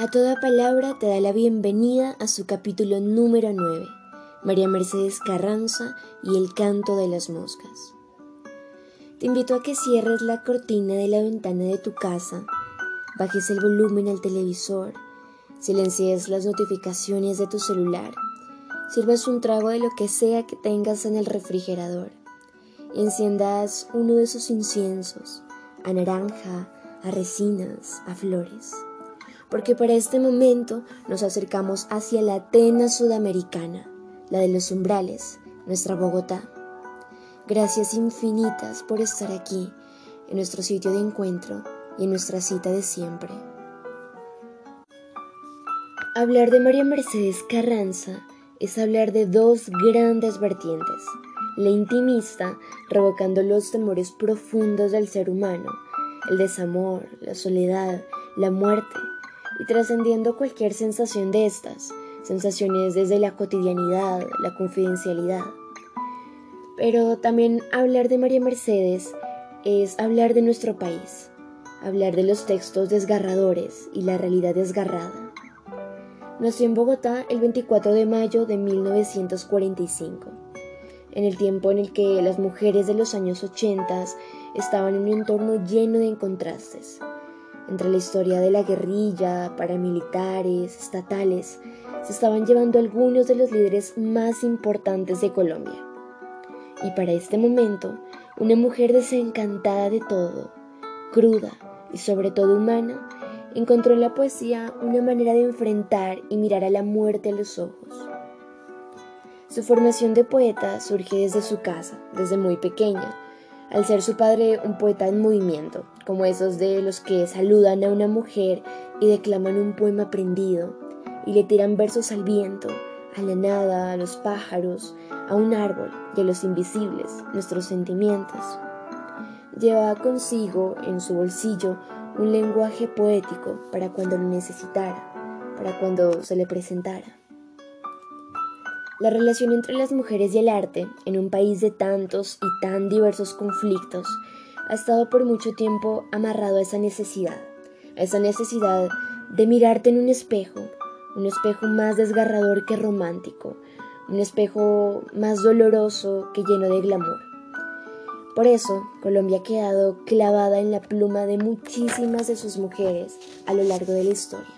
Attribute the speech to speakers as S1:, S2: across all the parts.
S1: A toda palabra te da la bienvenida a su capítulo número 9, María Mercedes Carranza y el canto de las moscas. Te invito a que cierres la cortina de la ventana de tu casa, bajes el volumen al televisor, silencies las notificaciones de tu celular, sirvas un trago de lo que sea que tengas en el refrigerador, enciendas uno de esos inciensos, a naranja, a resinas, a flores porque para este momento nos acercamos hacia la Atena sudamericana, la de los umbrales, nuestra Bogotá. Gracias infinitas por estar aquí, en nuestro sitio de encuentro y en nuestra cita de siempre. Hablar de María Mercedes Carranza es hablar de dos grandes vertientes, la intimista, revocando los temores profundos del ser humano, el desamor, la soledad, la muerte, y trascendiendo cualquier sensación de estas, sensaciones desde la cotidianidad, la confidencialidad. Pero también hablar de María Mercedes es hablar de nuestro país, hablar de los textos desgarradores y la realidad desgarrada. Nació en Bogotá el 24 de mayo de 1945, en el tiempo en el que las mujeres de los años 80 estaban en un entorno lleno de contrastes, entre la historia de la guerrilla, paramilitares, estatales, se estaban llevando algunos de los líderes más importantes de Colombia. Y para este momento, una mujer desencantada de todo, cruda y sobre todo humana, encontró en la poesía una manera de enfrentar y mirar a la muerte a los ojos. Su formación de poeta surge desde su casa, desde muy pequeña, al ser su padre un poeta en movimiento, como esos de los que saludan a una mujer y declaman un poema aprendido y le tiran versos al viento, a la nada, a los pájaros, a un árbol y a los invisibles, nuestros sentimientos. Llevaba consigo en su bolsillo un lenguaje poético para cuando lo necesitara, para cuando se le presentara. La relación entre las mujeres y el arte, en un país de tantos y tan diversos conflictos, ha estado por mucho tiempo amarrado a esa necesidad, a esa necesidad de mirarte en un espejo, un espejo más desgarrador que romántico, un espejo más doloroso que lleno de glamour. Por eso, Colombia ha quedado clavada en la pluma de muchísimas de sus mujeres a lo largo de la historia.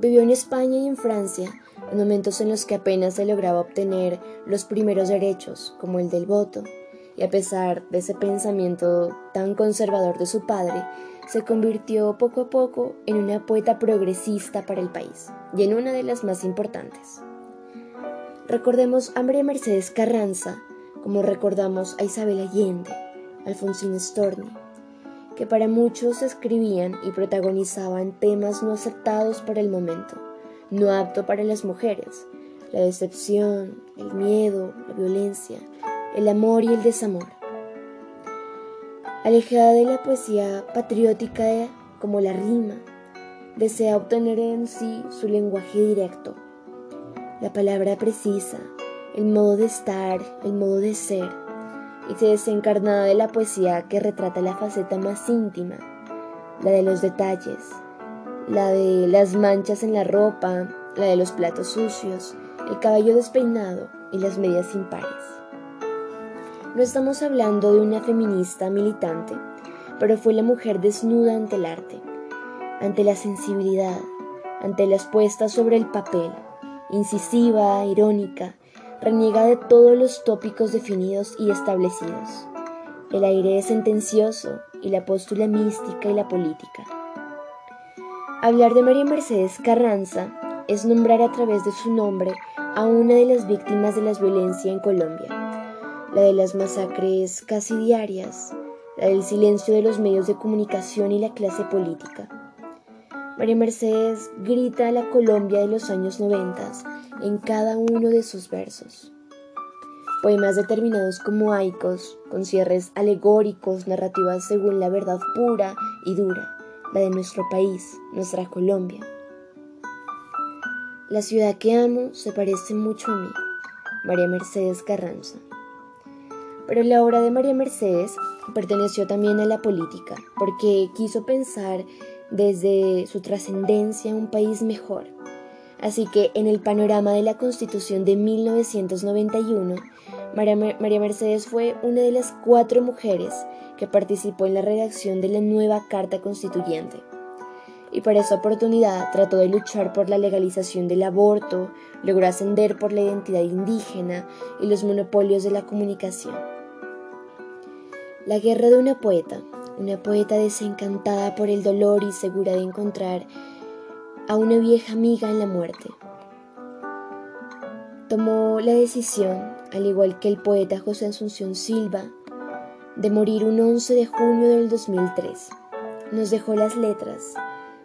S1: Vivió en España y en Francia, en momentos en los que apenas se lograba obtener los primeros derechos, como el del voto, y a pesar de ese pensamiento tan conservador de su padre, se convirtió poco a poco en una poeta progresista para el país y en una de las más importantes. Recordemos a María Mercedes Carranza, como recordamos a Isabel Allende, Alfonsín Storni, que para muchos escribían y protagonizaban temas no aceptados para el momento no apto para las mujeres, la decepción, el miedo, la violencia, el amor y el desamor. Alejada de la poesía patriótica como la rima, desea obtener en sí su lenguaje directo, la palabra precisa, el modo de estar, el modo de ser, y se desencarnada de la poesía que retrata la faceta más íntima, la de los detalles, la de las manchas en la ropa, la de los platos sucios, el cabello despeinado y las medias impares. No estamos hablando de una feminista militante, pero fue la mujer desnuda ante el arte, ante la sensibilidad, ante las puestas sobre el papel, incisiva, irónica, reniega de todos los tópicos definidos y establecidos, el aire sentencioso y la póstula mística y la política. Hablar de María Mercedes Carranza es nombrar a través de su nombre a una de las víctimas de la violencia en Colombia, la de las masacres casi diarias, la del silencio de los medios de comunicación y la clase política. María Mercedes grita a la Colombia de los años 90 en cada uno de sus versos. Poemas determinados como aicos, con cierres alegóricos, narrativas según la verdad pura y dura la de nuestro país, nuestra Colombia. La ciudad que amo se parece mucho a mí, María Mercedes Carranza. Pero la obra de María Mercedes perteneció también a la política, porque quiso pensar desde su trascendencia un país mejor. Así que en el panorama de la Constitución de 1991, María, Mercedes fue una de las cuatro mujeres que participó en la redacción de la nueva Carta Constituyente. Y para esa oportunidad trató de luchar por la legalización del aborto, logró ascender por la identidad indígena y los monopolios de la comunicación. La guerra de una poeta, una poeta desencantada por el dolor y segura de encontrar a una vieja amiga en la muerte. Tomó la decisión, al igual que el poeta José Asunción Silva, de morir un 11 de junio del 2003. Nos dejó las letras,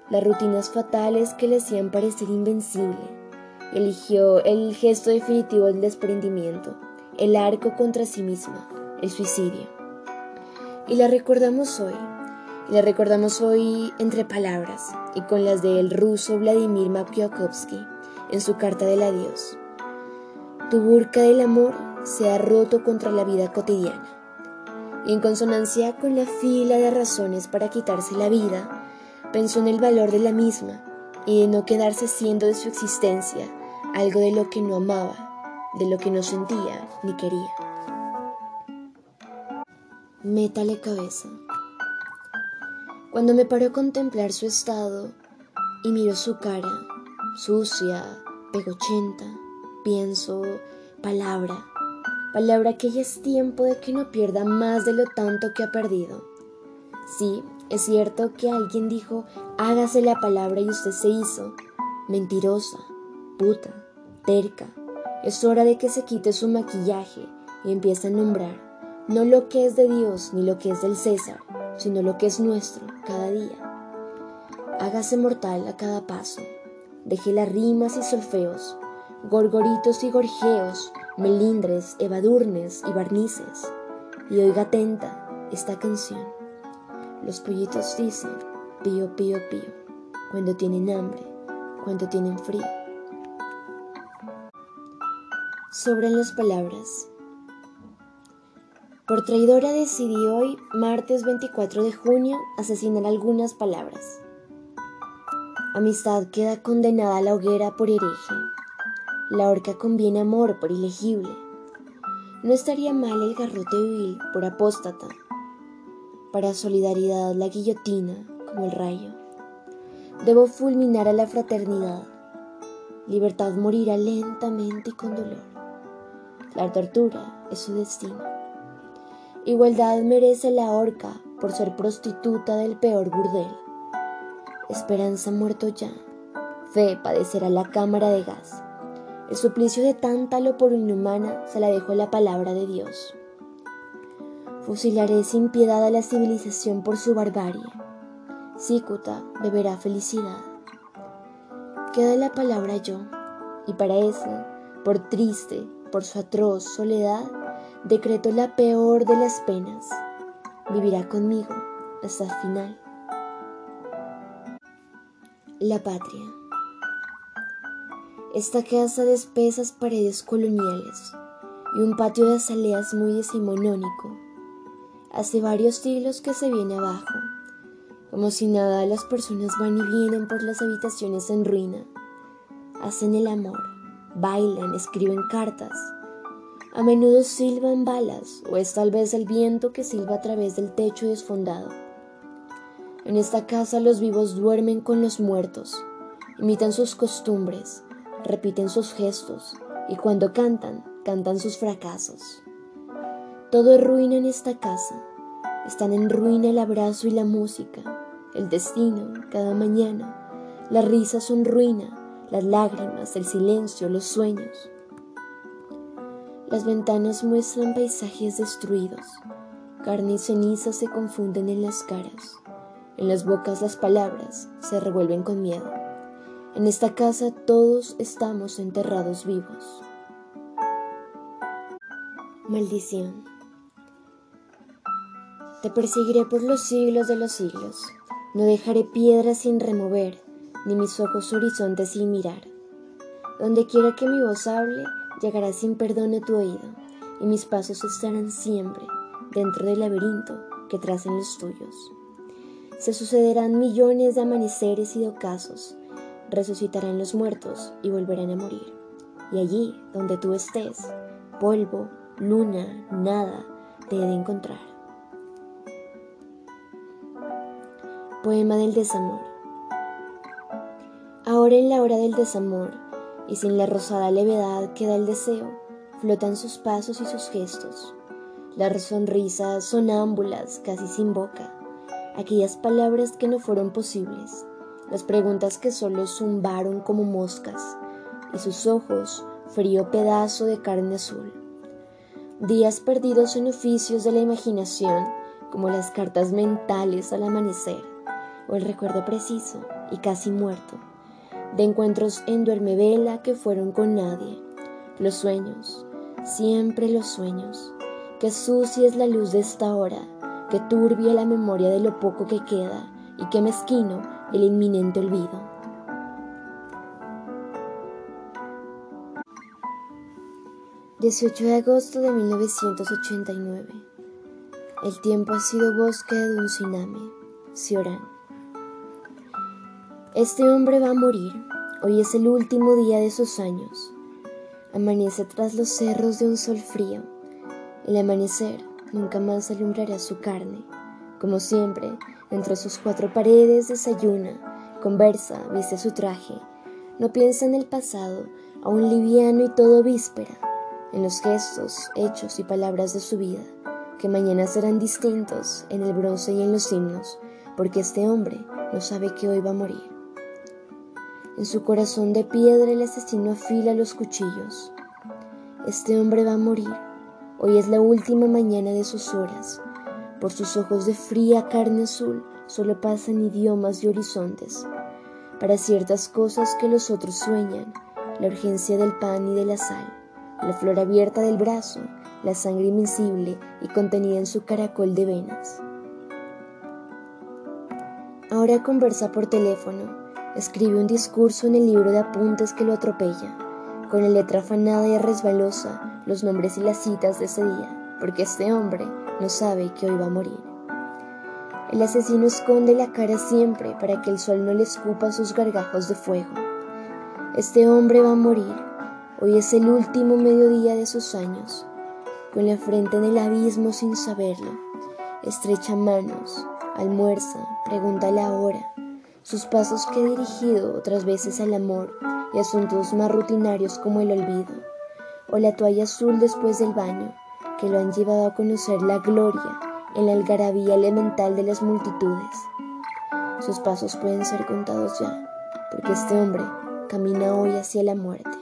S1: las rutinas fatales que le hacían parecer invencible. Eligió el gesto definitivo del desprendimiento, el arco contra sí misma, el suicidio. Y la recordamos hoy, y la recordamos hoy entre palabras y con las del ruso Vladimir Makiakovsky en su carta del adiós. Tu burka del amor se ha roto contra la vida cotidiana. Y en consonancia con la fila de razones para quitarse la vida, pensó en el valor de la misma y de no quedarse siendo de su existencia algo de lo que no amaba, de lo que no sentía ni quería. Métale cabeza. Cuando me paró a contemplar su estado y miro su cara, sucia, pegochenta, pienso, palabra, palabra que ya es tiempo de que no pierda más de lo tanto que ha perdido. Sí, es cierto que alguien dijo, hágase la palabra y usted se hizo. Mentirosa, puta, terca. Es hora de que se quite su maquillaje y empiece a nombrar no lo que es de Dios ni lo que es del César, sino lo que es nuestro cada día. Hágase mortal a cada paso. Deje las rimas y solfeos, gorgoritos y gorjeos, melindres, evadurnes y barnices. Y oiga atenta esta canción. Los pollitos dicen pío, pío, pío, cuando tienen hambre, cuando tienen frío. Sobran las palabras. Por traidora decidí hoy, martes 24 de junio, asesinar algunas palabras. Amistad queda condenada a la hoguera por hereje. La horca conviene amor por ilegible. No estaría mal el garrote vil por apóstata para solidaridad la guillotina como el rayo. Debo fulminar a la fraternidad. Libertad morirá lentamente y con dolor. La tortura es su destino. Igualdad merece la horca por ser prostituta del peor burdel. Esperanza muerto ya. Fe padecerá la cámara de gas. El suplicio de tanta por inhumana se la dejó la palabra de Dios. Fusilaré sin piedad a la civilización por su barbarie. Sícuta beberá felicidad. Queda la palabra yo, y para eso, por triste, por su atroz soledad, decreto la peor de las penas. Vivirá conmigo hasta el final. La patria. Esta casa de espesas paredes coloniales y un patio de azaleas muy decimonónico Hace varios siglos que se viene abajo. Como si nada, las personas van y vienen por las habitaciones en ruina. Hacen el amor, bailan, escriben cartas. A menudo silban balas o es tal vez el viento que silba a través del techo desfondado. En esta casa los vivos duermen con los muertos, imitan sus costumbres, repiten sus gestos y cuando cantan, cantan sus fracasos. Todo es ruina en esta casa. Están en ruina el abrazo y la música, el destino cada mañana. Las risas son ruina, las lágrimas, el silencio, los sueños. Las ventanas muestran paisajes destruidos. Carne y ceniza se confunden en las caras. En las bocas las palabras se revuelven con miedo. En esta casa todos estamos enterrados vivos. Maldición. Te perseguiré por los siglos de los siglos. No dejaré piedras sin remover, ni mis ojos horizontes sin mirar. Donde quiera que mi voz hable, llegará sin perdón a tu oído, y mis pasos estarán siempre dentro del laberinto que tracen los tuyos. Se sucederán millones de amaneceres y de ocasos, resucitarán los muertos y volverán a morir. Y allí, donde tú estés, polvo, luna, nada, te he de encontrar. Poema del desamor. Ahora en la hora del desamor, y sin la rosada levedad que da el deseo, flotan sus pasos y sus gestos, las sonrisas sonámbulas casi sin boca, aquellas palabras que no fueron posibles, las preguntas que solo zumbaron como moscas, y sus ojos, frío pedazo de carne azul. Días perdidos en oficios de la imaginación, como las cartas mentales al amanecer o el recuerdo preciso y casi muerto de encuentros en duermevela que fueron con nadie, los sueños, siempre los sueños, que sucia es la luz de esta hora, que turbia la memoria de lo poco que queda y que mezquino el inminente olvido. ...18 de agosto de 1989... ...el tiempo ha sido bosque de un tsunami... Ciorán este hombre va a morir. Hoy es el último día de sus años. Amanece tras los cerros de un sol frío. El amanecer nunca más alumbrará su carne. Como siempre, entre sus cuatro paredes desayuna, conversa, viste su traje. No piensa en el pasado, aún liviano y todo víspera, en los gestos, hechos y palabras de su vida, que mañana serán distintos en el bronce y en los himnos, porque este hombre no sabe que hoy va a morir. En su corazón de piedra el asesino afila los cuchillos. Este hombre va a morir. Hoy es la última mañana de sus horas. Por sus ojos de fría carne azul solo pasan idiomas y horizontes. Para ciertas cosas que los otros sueñan, la urgencia del pan y de la sal, la flor abierta del brazo, la sangre invencible y contenida en su caracol de venas. Ahora conversa por teléfono Escribe un discurso en el libro de apuntes que lo atropella, con la letra afanada y resbalosa, los nombres y las citas de ese día, porque este hombre no sabe que hoy va a morir. El asesino esconde la cara siempre para que el sol no le escupa sus gargajos de fuego. Este hombre va a morir. Hoy es el último mediodía de sus años. Con la frente en el abismo sin saberlo. Estrecha manos, almuerza, pregunta la hora sus pasos que he dirigido otras veces al amor y asuntos más rutinarios como el olvido, o la toalla azul después del baño, que lo han llevado a conocer la gloria en la algarabía elemental de las multitudes. Sus pasos pueden ser contados ya, porque este hombre camina hoy hacia la muerte.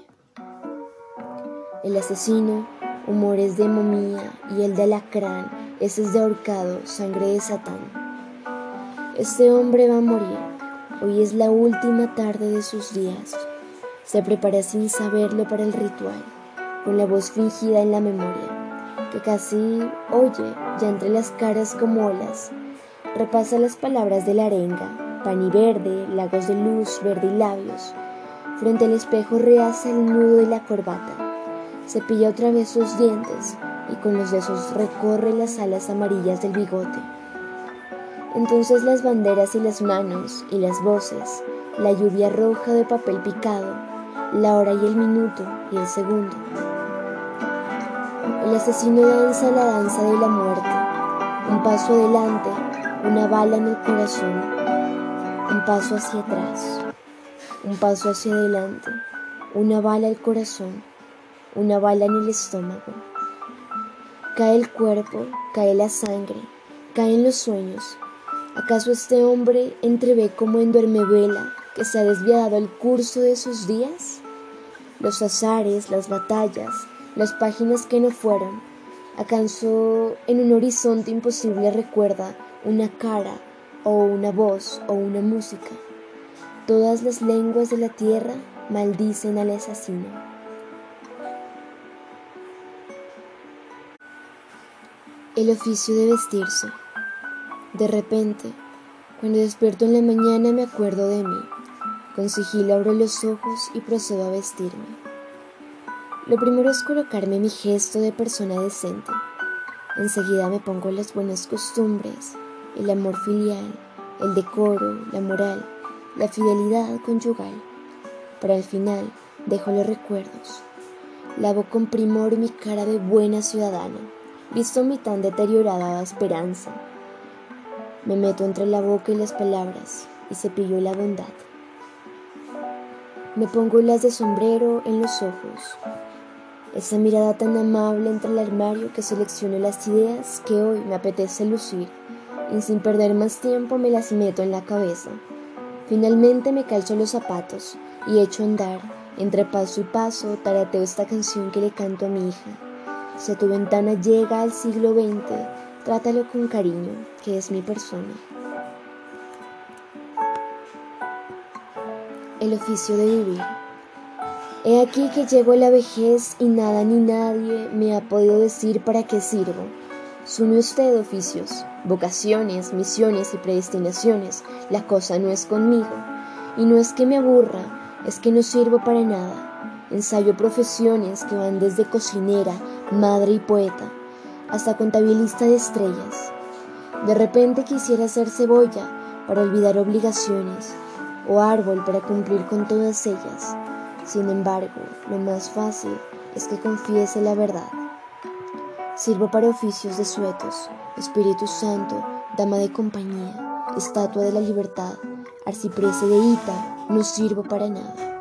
S1: El asesino, humores de momía y el de alacrán, es de ahorcado, sangre de Satán. Este hombre va a morir Hoy es la última tarde de sus días. Se prepara sin saberlo para el ritual, con la voz fingida en la memoria, que casi oye ya entre las caras como olas. Repasa las palabras de la arenga, pan y verde, lagos de luz, verde y labios. Frente al espejo rehace el nudo de la corbata. Cepilla otra vez sus dientes y con los dedos recorre las alas amarillas del bigote. Entonces las banderas y las manos y las voces, la lluvia roja de papel picado, la hora y el minuto y el segundo. El asesino danza la danza de la muerte, un paso adelante, una bala en el corazón, un paso hacia atrás, un paso hacia adelante, una bala al corazón, una bala en el estómago. Cae el cuerpo, cae la sangre, caen los sueños, ¿Acaso este hombre entrevé como en duermevela que se ha desviado el curso de sus días? Los azares, las batallas, las páginas que no fueron, ¿acaso en un horizonte imposible recuerda una cara o una voz o una música? Todas las lenguas de la tierra maldicen al asesino. El oficio de vestirse. De repente, cuando despierto en la mañana me acuerdo de mí. Con sigilo abro los ojos y procedo a vestirme. Lo primero es colocarme mi gesto de persona decente. Enseguida me pongo las buenas costumbres, el amor filial, el decoro, la moral, la fidelidad conyugal. Para el final dejo los recuerdos. Lavo con primor mi cara de buena ciudadana, visto mi tan deteriorada esperanza. Me meto entre la boca y las palabras y cepillo la bondad. Me pongo las de sombrero en los ojos, esa mirada tan amable entre el armario que selecciono las ideas que hoy me apetece lucir y sin perder más tiempo me las meto en la cabeza. Finalmente me calzo los zapatos y echo a andar. Entre paso y paso tarateo esta canción que le canto a mi hija. Si a tu ventana llega al siglo XX, trátalo con cariño, que es mi persona. el oficio de vivir. He aquí que llego a la vejez y nada ni nadie me ha podido decir para qué sirvo. Sume usted oficios, vocaciones, misiones y predestinaciones. La cosa no es conmigo. Y no es que me aburra, es que no sirvo para nada. Ensayo profesiones que van desde cocinera, madre y poeta, hasta contabilista de estrellas. De repente quisiera ser cebolla para olvidar obligaciones o árbol para cumplir con todas ellas. Sin embargo, lo más fácil es que confiese la verdad. Sirvo para oficios de suetos, Espíritu Santo, dama de compañía, estatua de la libertad, arcipreste de Ita, no sirvo para nada.